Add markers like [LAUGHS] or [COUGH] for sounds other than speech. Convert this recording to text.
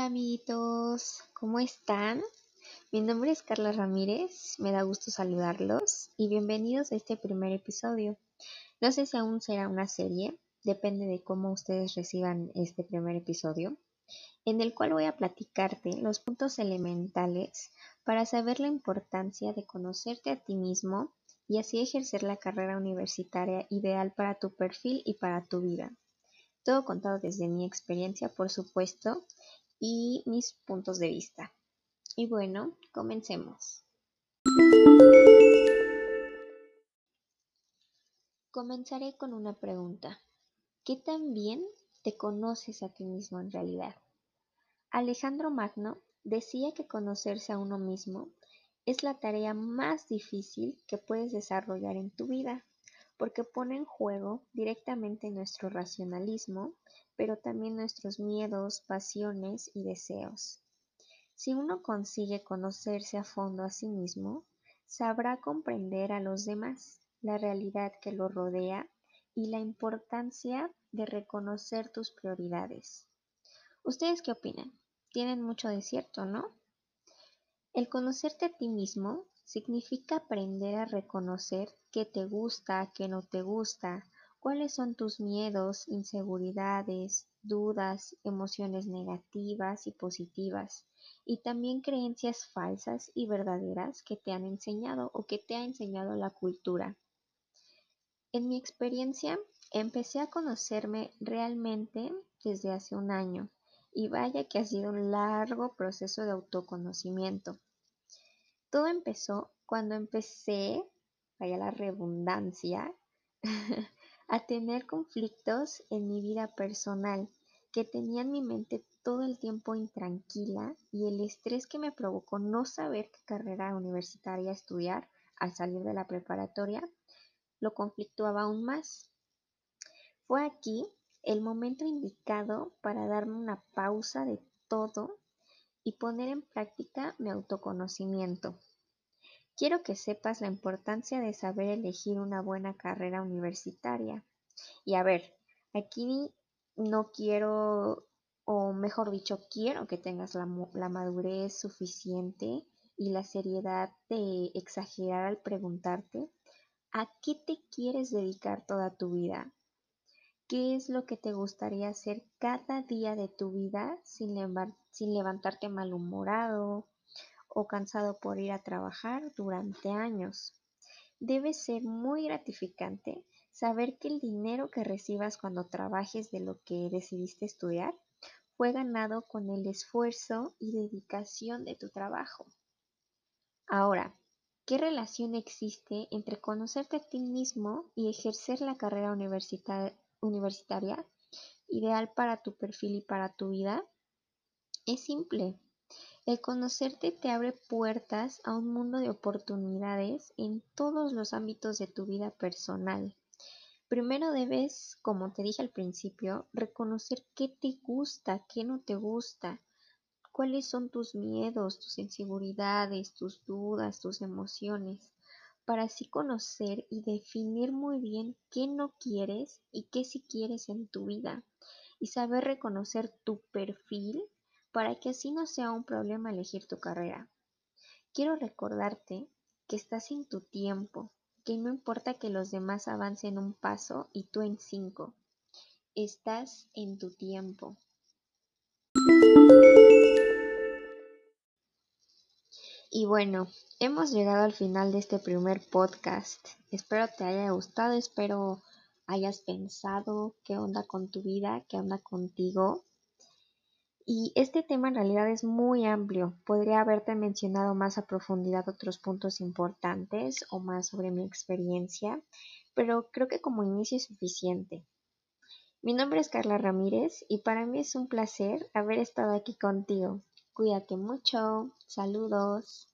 amiguitos, ¿cómo están? Mi nombre es Carla Ramírez, me da gusto saludarlos y bienvenidos a este primer episodio. No sé si aún será una serie, depende de cómo ustedes reciban este primer episodio, en el cual voy a platicarte los puntos elementales para saber la importancia de conocerte a ti mismo y así ejercer la carrera universitaria ideal para tu perfil y para tu vida. Todo contado desde mi experiencia, por supuesto, y mis puntos de vista. Y bueno, comencemos. Comenzaré con una pregunta. ¿Qué tan bien te conoces a ti mismo en realidad? Alejandro Magno decía que conocerse a uno mismo es la tarea más difícil que puedes desarrollar en tu vida, porque pone en juego directamente nuestro racionalismo, pero también nuestros miedos, pasiones y deseos. Si uno consigue conocerse a fondo a sí mismo, sabrá comprender a los demás, la realidad que lo rodea y la importancia de reconocer tus prioridades. ¿Ustedes qué opinan? Tienen mucho de cierto, ¿no? El conocerte a ti mismo significa aprender a reconocer qué te gusta, qué no te gusta, ¿Cuáles son tus miedos, inseguridades, dudas, emociones negativas y positivas? Y también creencias falsas y verdaderas que te han enseñado o que te ha enseñado la cultura. En mi experiencia, empecé a conocerme realmente desde hace un año y vaya que ha sido un largo proceso de autoconocimiento. Todo empezó cuando empecé, vaya la redundancia, [LAUGHS] a tener conflictos en mi vida personal que tenían mi mente todo el tiempo intranquila y el estrés que me provocó no saber qué carrera universitaria estudiar al salir de la preparatoria lo conflictuaba aún más. Fue aquí el momento indicado para darme una pausa de todo y poner en práctica mi autoconocimiento. Quiero que sepas la importancia de saber elegir una buena carrera universitaria. Y a ver, aquí no quiero, o mejor dicho, quiero que tengas la, madurez suficiente y la seriedad de exagerar al preguntarte a qué te quieres dedicar toda tu vida. ¿Qué es lo que te gustaría hacer cada día de tu vida sin, levantarte malhumorado, o cansado por ir a trabajar durante años. Debe ser muy gratificante saber que el dinero que recibas cuando trabajes de lo que decidiste estudiar fue ganado con el esfuerzo y dedicación de tu trabajo. Ahora, ¿qué relación existe entre conocerte a ti mismo y ejercer la carrera universitaria ideal para tu perfil y para tu vida? Es simple. El conocerte te abre puertas a un mundo de oportunidades en todos los ámbitos de tu vida personal. Primero debes, como te dije al principio, reconocer qué te gusta, qué no te gusta, cuáles son tus miedos, tus inseguridades, tus dudas, tus emociones, para así conocer y definir muy bien qué no quieres y qué sí quieres en tu vida y saber reconocer tu perfil para que así no sea un problema elegir tu carrera. Quiero recordarte que estás en tu tiempo, que no importa que los demás avancen un paso y tú en cinco. Estás en tu tiempo. Y bueno, hemos llegado al final de este primer podcast. Espero te haya gustado, espero hayas pensado qué onda con tu vida, qué onda contigo. Y este tema en realidad es muy amplio. Podría haberte mencionado más a profundidad otros puntos importantes o más sobre mi experiencia, pero creo que como inicio es suficiente. Mi nombre es Carla Ramírez y para mí es un placer haber estado aquí contigo. Cuídate mucho. Saludos.